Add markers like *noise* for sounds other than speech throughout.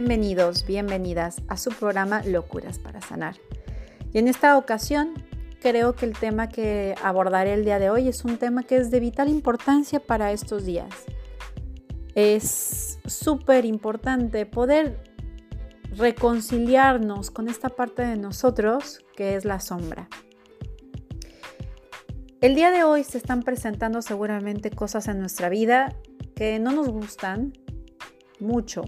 Bienvenidos, bienvenidas a su programa Locuras para Sanar. Y en esta ocasión creo que el tema que abordaré el día de hoy es un tema que es de vital importancia para estos días. Es súper importante poder reconciliarnos con esta parte de nosotros que es la sombra. El día de hoy se están presentando seguramente cosas en nuestra vida que no nos gustan mucho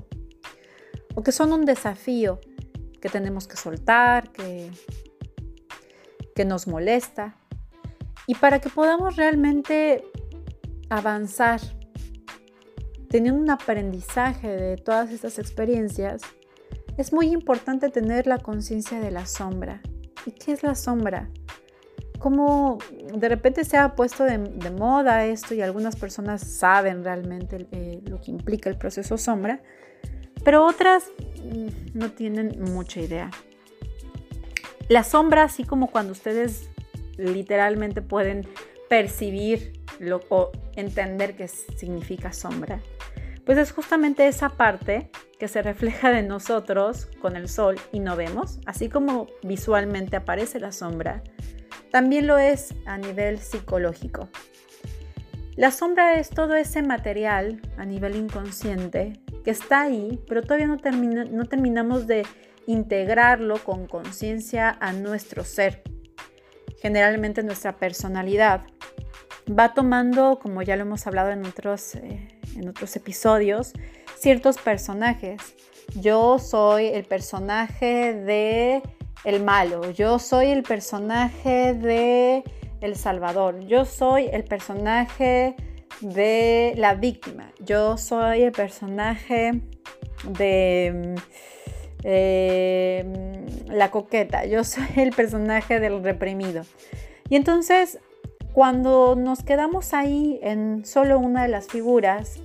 o que son un desafío que tenemos que soltar, que, que nos molesta. Y para que podamos realmente avanzar, teniendo un aprendizaje de todas estas experiencias, es muy importante tener la conciencia de la sombra. ¿Y qué es la sombra? Como de repente se ha puesto de, moda esto y algunas personas saben realmente eh, lo que implica el proceso sombra, pero otras mm, no tienen mucha idea. La sombra, así como cuando ustedes literalmente pueden percibir o entender qué significa sombra, pues es justamente esa parte que se refleja de nosotros con el sol y no vemos, así como visualmente aparece la sombra, también lo es a nivel psicológico. La sombra es todo ese material a nivel inconsciente que está ahí, pero todavía no, no terminamos de integrarlo con conciencia a nuestro ser. Generalmente nuestra personalidad va tomando, como ya lo hemos hablado en otros, eh, en otros episodios, ciertos personajes. Yo soy el personaje de el malo, yo soy el personaje de El Salvador, yo soy el personaje de la víctima, yo soy el personaje de eh, la coqueta, yo *laughs* soy el personaje del reprimido. Y entonces, cuando nos quedamos ahí en solo una de las figuras,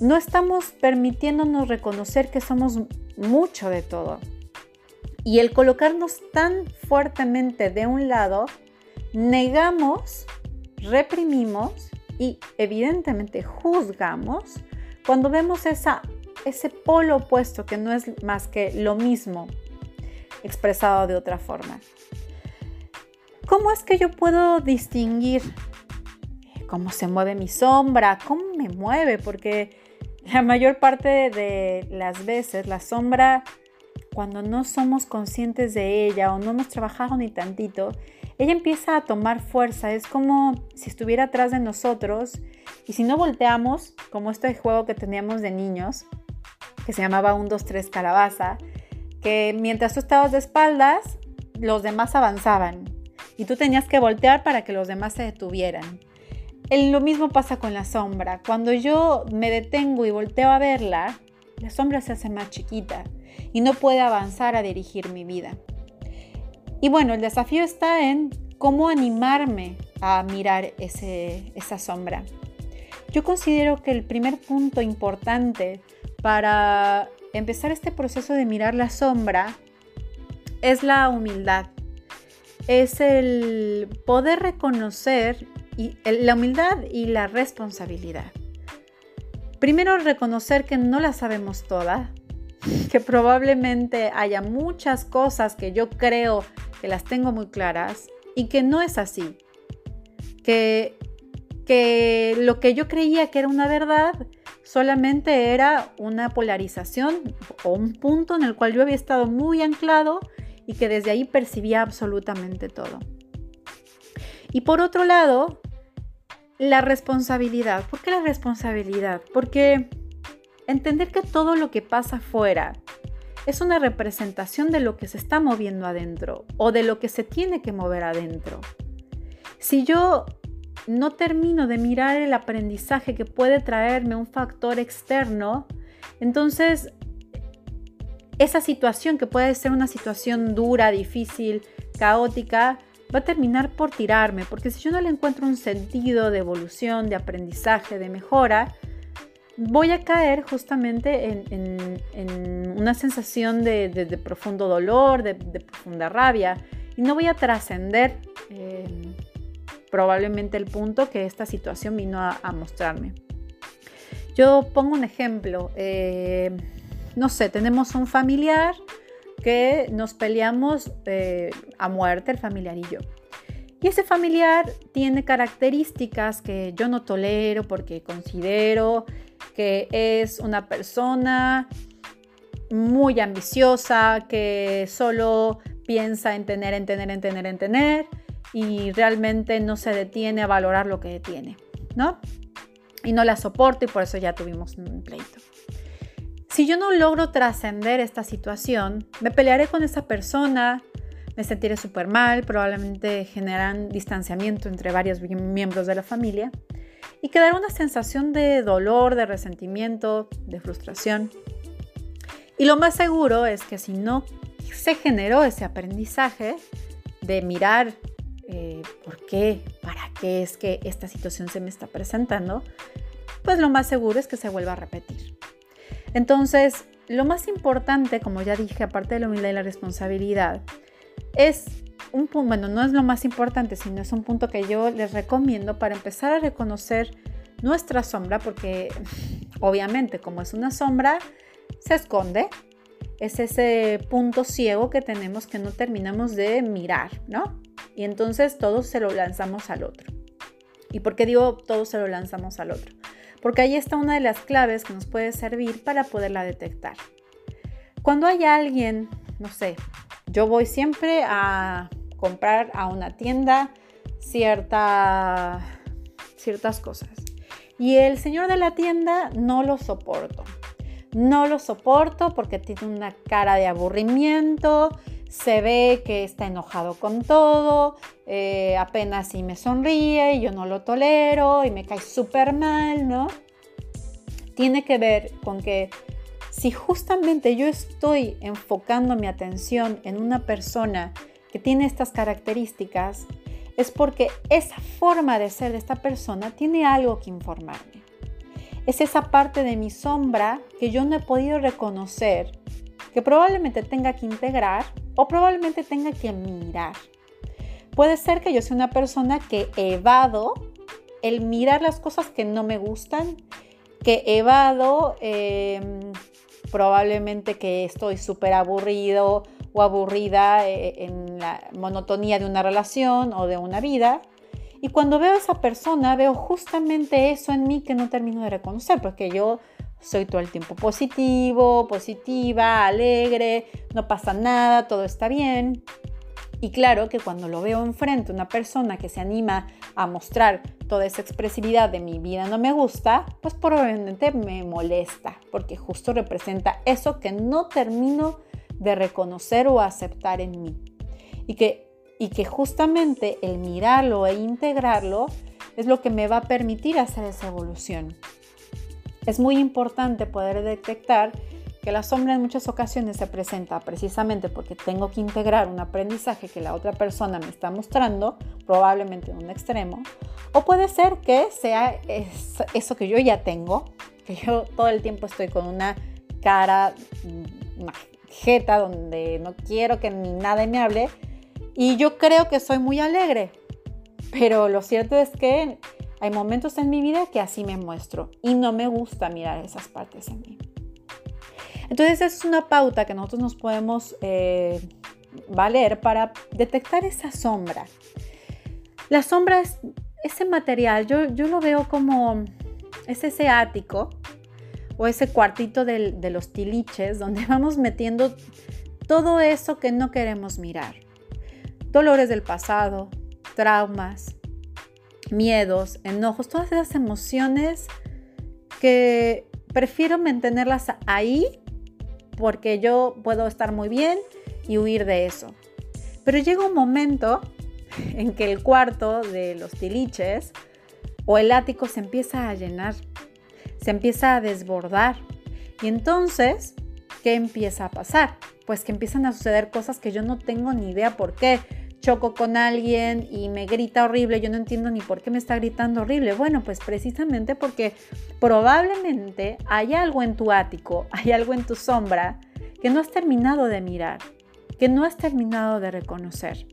no estamos permitiéndonos reconocer que somos mucho de todo. Y el colocarnos tan fuertemente de un lado, negamos, reprimimos y evidentemente juzgamos cuando vemos esa, ese polo opuesto que no es más que lo mismo expresado de otra forma. ¿Cómo es que yo puedo distinguir cómo se mueve mi sombra? ¿Cómo me mueve? Porque la mayor parte de las veces la sombra, cuando no somos conscientes de ella o no hemos trabajado ni tantito, ella empieza a tomar fuerza. Es como si estuviera atrás de nosotros y si no volteamos, como este juego que teníamos de niños, que se llamaba 1, 2, 3 calabaza, que mientras tú estabas de espaldas, los demás avanzaban y tú tenías que voltear para que los demás se detuvieran lo mismo pasa con la sombra. Cuando yo me detengo y volteo a verla, la sombra se hace más chiquita y no puede avanzar a dirigir mi vida. Y bueno, el desafío está en cómo animarme a mirar esa sombra. Yo considero que el primer punto importante para empezar este proceso de mirar la sombra es la humildad. Es el poder reconocer la humildad y la responsabilidad. Primero, reconocer que no la sabemos toda, *laughs* que probablemente haya muchas cosas que yo creo que las tengo muy claras y que no es así. Que, que lo que yo creía que era una verdad solamente era una polarización o un punto en el cual yo había estado muy anclado y que desde ahí percibía absolutamente todo. Y por otro lado, la responsabilidad. ¿Por qué la responsabilidad? Porque entender que todo lo que pasa afuera es una representación de lo que se está moviendo adentro o de lo que se tiene que mover adentro. Si yo no termino de mirar el aprendizaje que puede traerme un factor externo, entonces esa situación que puede ser una situación dura, difícil, caótica, va a terminar por tirarme, porque si yo no le encuentro un sentido de evolución, de aprendizaje, de mejora, voy a caer justamente en, una sensación de, profundo dolor, de, profunda rabia, y no voy a trascender eh, probablemente el punto que esta situación vino a, mostrarme. Yo pongo un ejemplo. Eh, no sé, tenemos un familiar que nos peleamos eh, a muerte, el familiar y yo. Y ese familiar tiene características que yo no tolero porque considero que es una persona muy ambiciosa, que solo piensa en tener, en tener, en tener, en tener y realmente no se detiene a valorar lo que tiene, ¿no? Y no la soporto y por eso ya tuvimos un pleito. Si yo no logro trascender esta situación, me pelearé con esa persona, me sentiré súper mal, probablemente generan distanciamiento entre varios miembros de la familia y quedará una sensación de dolor, de resentimiento, de frustración. Y lo más seguro es que si no se generó ese aprendizaje de mirar eh, por qué, para qué es que esta situación se me está presentando, pues lo más seguro es que se vuelva a repetir. Entonces, lo más importante, como ya dije, aparte de la humildad y la responsabilidad, es un punto, bueno, no es lo más importante, sino es un punto que yo les recomiendo para empezar a reconocer nuestra sombra, porque obviamente como es una sombra, se esconde. Es ese punto ciego que tenemos que no terminamos de mirar, ¿no? Y entonces todos se lo lanzamos al otro. ¿Y por qué digo todos se lo lanzamos al otro? Porque ahí está una de las claves que nos puede servir para poderla detectar. Cuando hay alguien, no sé, yo voy siempre a comprar a una tienda cierta, ciertas cosas. Y el señor de la tienda no lo soporto. No lo soporto porque tiene una cara de aburrimiento, se ve que está enojado con todo, eh, apenas si me sonríe y yo no lo tolero y me cae súper mal, ¿no? Tiene que ver con que si justamente yo estoy enfocando mi atención en una persona que tiene estas características, es porque esa forma de ser de esta persona tiene algo que informarme. Es esa parte de mi sombra que yo no he podido reconocer, que probablemente tenga que integrar o probablemente tenga que mirar. Puede ser que yo sea una persona que evado el mirar las cosas que no me gustan, que evado em, probablemente que estoy súper aburrido o aburrida eh, en la monotonía de una relación o de una vida. Y cuando veo a esa persona, veo justamente eso en mí que no termino de reconocer, porque yo soy todo el tiempo positivo, positiva, alegre, no pasa nada, todo está bien. Y claro que cuando lo veo enfrente, una persona que se anima a mostrar toda esa expresividad de mi vida no me gusta, pues probablemente me molesta, porque justo representa eso que no termino de reconocer o aceptar en mí. Y que, y que justamente el mirarlo e integrarlo es lo que me va a permitir hacer esa evolución. Es muy importante poder detectar que la sombra en muchas ocasiones se presenta precisamente porque tengo que integrar un aprendizaje que la otra persona me está mostrando, probablemente en un extremo, o puede ser que sea eso que yo ya tengo, que yo todo el tiempo estoy con una cara, una jeta donde no quiero que ni nada me hable, y yo creo que soy muy alegre, pero lo cierto es que hay momentos en mi vida que así me muestro y no me gusta mirar esas partes en mí. Entonces, es una pauta que nosotros nos podemos eh, valer para detectar esa sombra. La sombra es ese material, yo, yo lo veo como es ese ático o ese cuartito de, de los tiliches donde *laughs* vamos metiendo todo eso que no queremos mirar. Dolores del pasado, traumas, miedos, enojos, todas esas emociones que prefiero mantenerlas ahí porque yo puedo estar muy bien y huir de eso. Pero llega un momento en que el cuarto de los tiliches o el ático se empieza a llenar, se empieza a desbordar. Y entonces, ¿qué empieza a pasar? Pues que empiezan a suceder cosas que yo no tengo ni idea por qué. Choco con alguien y me grita horrible, yo no entiendo ni por qué me está gritando horrible. Bueno, pues precisamente porque probablemente hay algo en tu ático, *laughs* hay algo en tu sombra que no has terminado de mirar, que no has terminado de reconocer.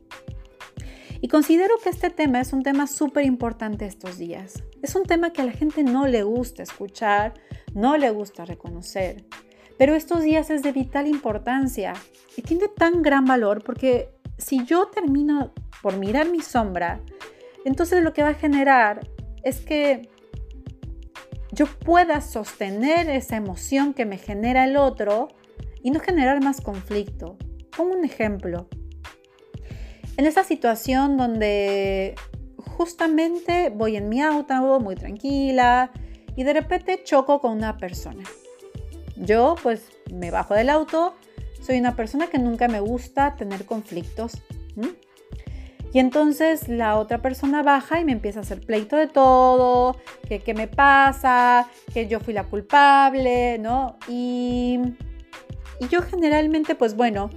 Y considero que este tema es un tema súper importante estos días. Es un tema que a la gente no le gusta escuchar, no le gusta reconocer. Pero estos días es de vital importancia y tiene tan gran valor porque si yo termino por mirar mi sombra, entonces lo que va a generar es que yo pueda sostener esa emoción que me genera el otro y no generar más conflicto. Como un ejemplo. En esa situación donde justamente voy en mi auto muy tranquila y de repente choco con una persona. Yo pues me bajo del auto, soy una persona que nunca me gusta tener conflictos. Y entonces la otra persona baja y me empieza a hacer pleito de todo, que qué me pasa, que yo fui la culpable, ¿no? Y, y yo generalmente, pues bueno,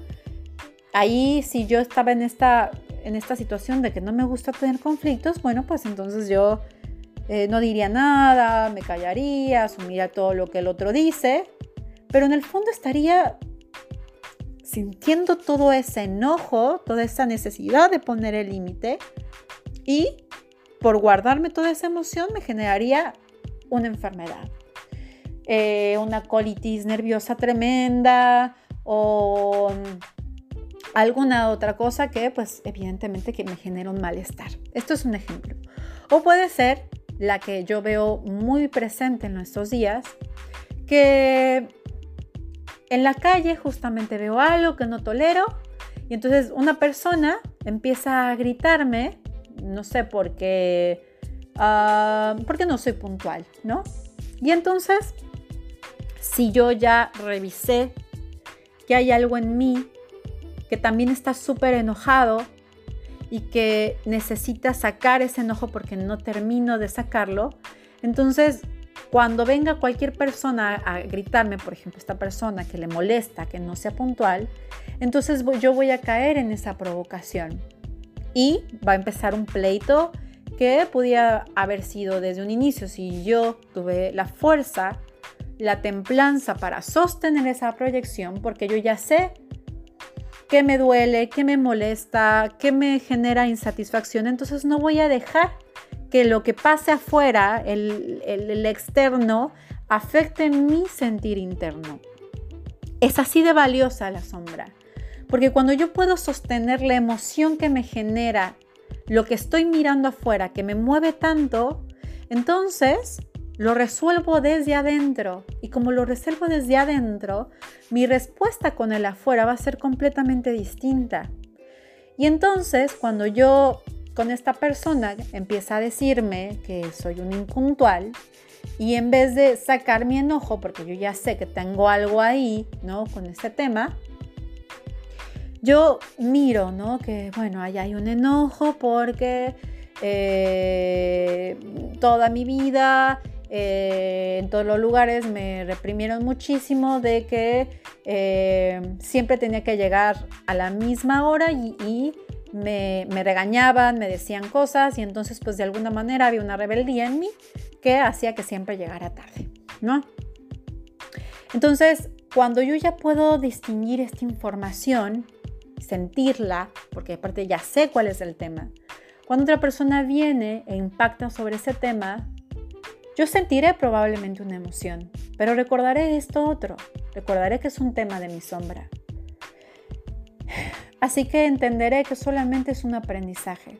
ahí si yo estaba en esta, en esta situación de que no me gusta tener conflictos, bueno, pues entonces yo eh, no diría nada, me callaría, asumiría todo lo que el otro dice, pero en el fondo estaría sintiendo todo ese enojo, toda esa necesidad de poner el límite y por guardarme toda esa emoción me generaría una enfermedad, eh, una colitis nerviosa tremenda o alguna otra cosa que pues evidentemente que me genera un malestar. Esto es un ejemplo. O puede ser la que yo veo muy presente en nuestros días, que en la calle justamente veo algo que no tolero y entonces una persona empieza a gritarme, no sé por qué, uh, porque no soy puntual, ¿no? Y entonces, si yo ya revisé que hay algo en mí que también está súper enojado y que necesita sacar ese enojo porque no termino de sacarlo, entonces cuando venga cualquier persona a gritarme, por ejemplo, esta persona que le molesta, que no sea puntual, entonces yo voy a caer en esa provocación. Y va a empezar un pleito que podía haber sido desde un inicio. Si yo tuve la fuerza, la templanza para sostener esa proyección, porque yo ya sé qué me duele, qué me molesta, qué me genera insatisfacción, entonces no voy a dejar que lo que pase afuera, el, externo, afecte mi sentir interno. Es así de valiosa la sombra, porque cuando yo puedo sostener la emoción que me genera lo que estoy mirando afuera, que me mueve tanto, entonces lo resuelvo desde adentro. Y como lo resuelvo desde adentro, mi respuesta con el afuera va a ser completamente distinta. Y entonces, cuando yo con esta persona empieza a decirme que soy un impuntual y en vez de sacar mi enojo, porque yo ya sé que tengo algo ahí, ¿no? Con este tema, yo miro, ¿no? Que bueno, ahí hay un enojo porque eh, toda mi vida eh, en todos los lugares me reprimieron muchísimo de que eh, siempre tenía que llegar a la misma hora y me, regañaban, me decían cosas y entonces pues de alguna manera había una rebeldía en mí que hacía que siempre llegara tarde, ¿no? Entonces, cuando yo ya puedo distinguir esta información, sentirla, porque aparte ya sé cuál es el tema, cuando otra persona viene e impacta sobre ese tema, yo sentiré probablemente una emoción, pero recordaré esto otro, recordaré que es un tema de mi sombra. *sighs* Así que entenderé que solamente es un aprendizaje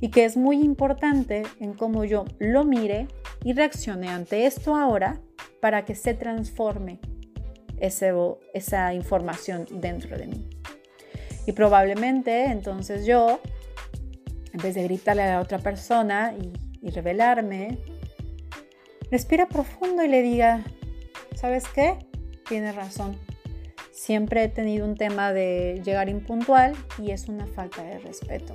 y que es muy importante en cómo yo lo mire y reaccione ante esto ahora para que se transforme esa información dentro de mí. Y probablemente entonces yo, en vez de gritarle a la otra persona y, y revelarme, respira profundo y le diga, ¿sabes qué? Tienes razón Siempre he tenido un tema de llegar impuntual y es una falta de respeto.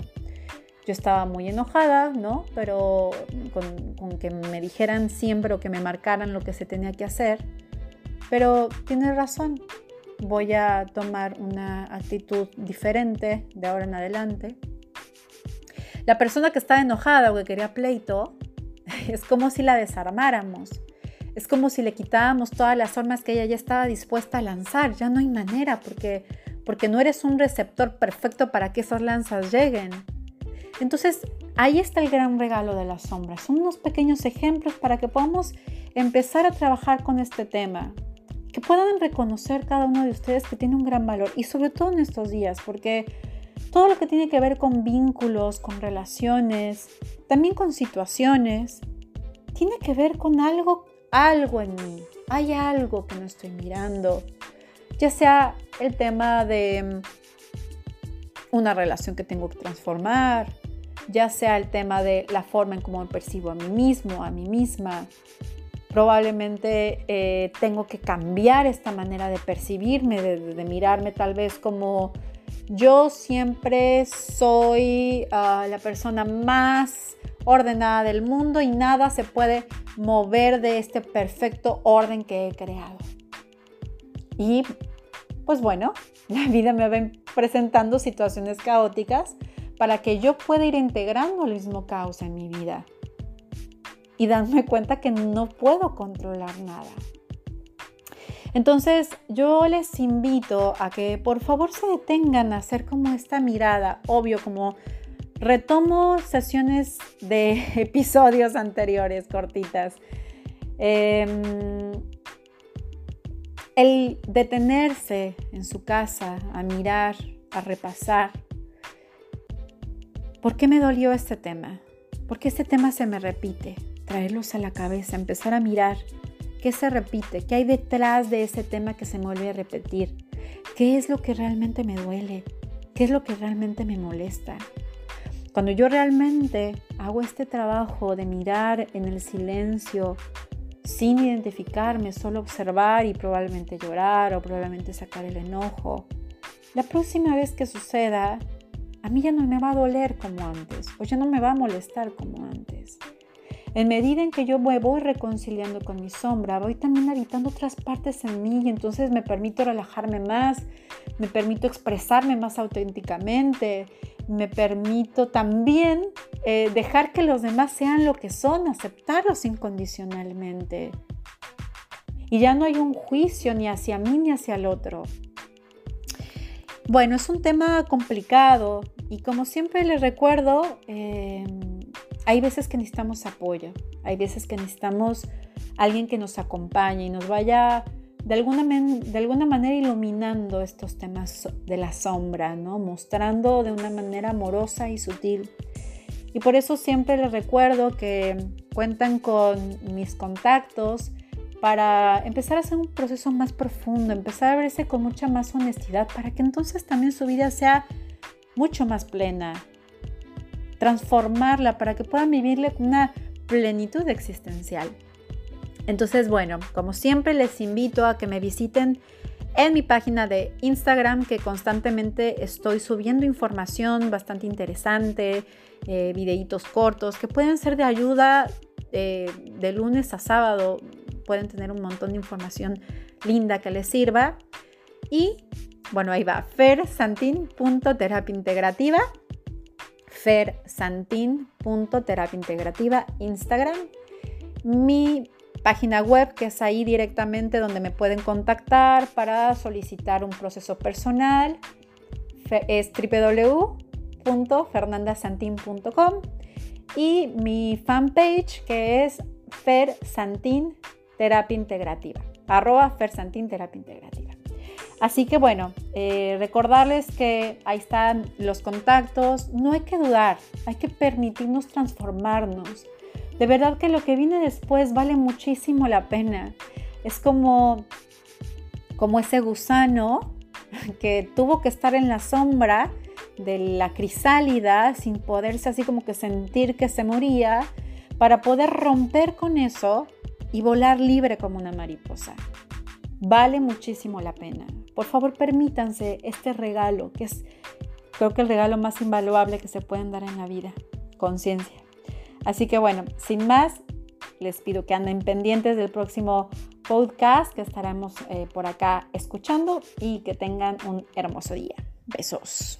Yo estaba muy enojada, ¿no? Pero con, que me dijeran siempre o que me marcaran lo que se tenía que hacer. Pero tienes razón, voy a tomar una actitud diferente de ahora en adelante. La persona que estaba enojada o que quería pleito, es como si la desarmáramos. Es como si le quitábamos todas las armas que ella ya estaba dispuesta a lanzar. Ya no hay manera porque, porque no eres un receptor perfecto para que esas lanzas lleguen. Entonces, ahí está el gran regalo de las sombras. Son unos pequeños ejemplos para que podamos empezar a trabajar con este tema. Que puedan reconocer cada uno de ustedes que tiene un gran valor y sobre todo en estos días, porque todo lo que tiene que ver con vínculos, con relaciones, también con situaciones, tiene que ver con algo, algo en mí. Hay algo que no estoy mirando, ya sea el tema de mm, una relación que tengo que transformar, ya sea el tema de la forma en cómo percibo a mí mismo, a mí misma. Probablemente eh, tengo que cambiar esta manera de percibirme, de, mirarme tal vez como yo siempre soy ah, la persona más ordenada del mundo y nada se puede mover de este perfecto orden que he creado. Y pues bueno, *laughs* la vida me va presentando situaciones caóticas para que yo pueda ir integrando el mismo caos en mi vida y darme cuenta que no puedo controlar nada. Entonces yo les invito a que por favor se detengan a hacer como esta mirada, obvio, como retomo sesiones de *laughs* episodios anteriores cortitas. Em, el detenerse en su casa a mirar, a repasar. ¿Por qué me dolió este tema? ¿Por qué este tema se me repite? Traerlos a la cabeza, empezar a mirar qué se repite, qué hay detrás de ese tema que se me vuelve a repetir, qué es lo que realmente me duele, qué es lo que realmente me molesta. Cuando yo realmente hago este trabajo de mirar en el silencio, sin identificarme, solo observar y probablemente llorar o probablemente sacar el enojo. La próxima vez que suceda, a mí ya no me va a doler como antes o ya no me va a molestar como antes. En medida en que yo me voy reconciliando con mi sombra, voy también habitando otras partes en mí y entonces me permito relajarme más, me permito expresarme más auténticamente, me permito también eh, dejar que los demás sean lo que son, aceptarlos incondicionalmente. Y ya no hay un juicio ni hacia mí ni hacia el otro. Bueno, es un tema complicado y como siempre les recuerdo, eh, hay veces que necesitamos apoyo, hay veces que necesitamos alguien que nos acompañe y nos vaya de alguna, de alguna manera iluminando estos temas de la sombra, ¿no? mostrando de una manera amorosa y sutil. Y por eso siempre les recuerdo que cuentan con mis contactos para empezar a hacer un proceso más profundo, empezar a verse con mucha más honestidad, para que entonces también su vida sea mucho más plena, transformarla para que puedan vivirle con una plenitud existencial. Entonces, bueno, como siempre les invito a que me visiten en mi página de Instagram que constantemente estoy subiendo información bastante interesante, eh, videitos cortos que pueden ser de ayuda eh, de lunes a sábado. Pueden tener un montón de información linda que les sirva. Y bueno, ahí va, fersantin.terapia integrativa. Fersantin.terapia integrativa Instagram. Mi página web que es ahí directamente donde me pueden contactar para solicitar un proceso personal. Es www.fernandasantin.com y mi fanpage que es Fer Terapia Integrativa, arroba Fer Terapia Integrativa. Así que bueno, eh, recordarles que ahí están los contactos, no hay que dudar, hay que permitirnos transformarnos de verdad que lo que viene después vale muchísimo la pena. Es como, como ese gusano *laughs* que tuvo que estar en la sombra de la crisálida sin poderse así como que sentir que se moría para poder romper con eso y volar libre como una mariposa. Vale muchísimo la pena. Por favor, permítanse este regalo, que es creo que el regalo más invaluable que se pueden dar en la vida, conciencia. Así que bueno, sin más, les pido que anden pendientes del próximo podcast que estaremos eh, por acá escuchando y que tengan un hermoso día. Besos.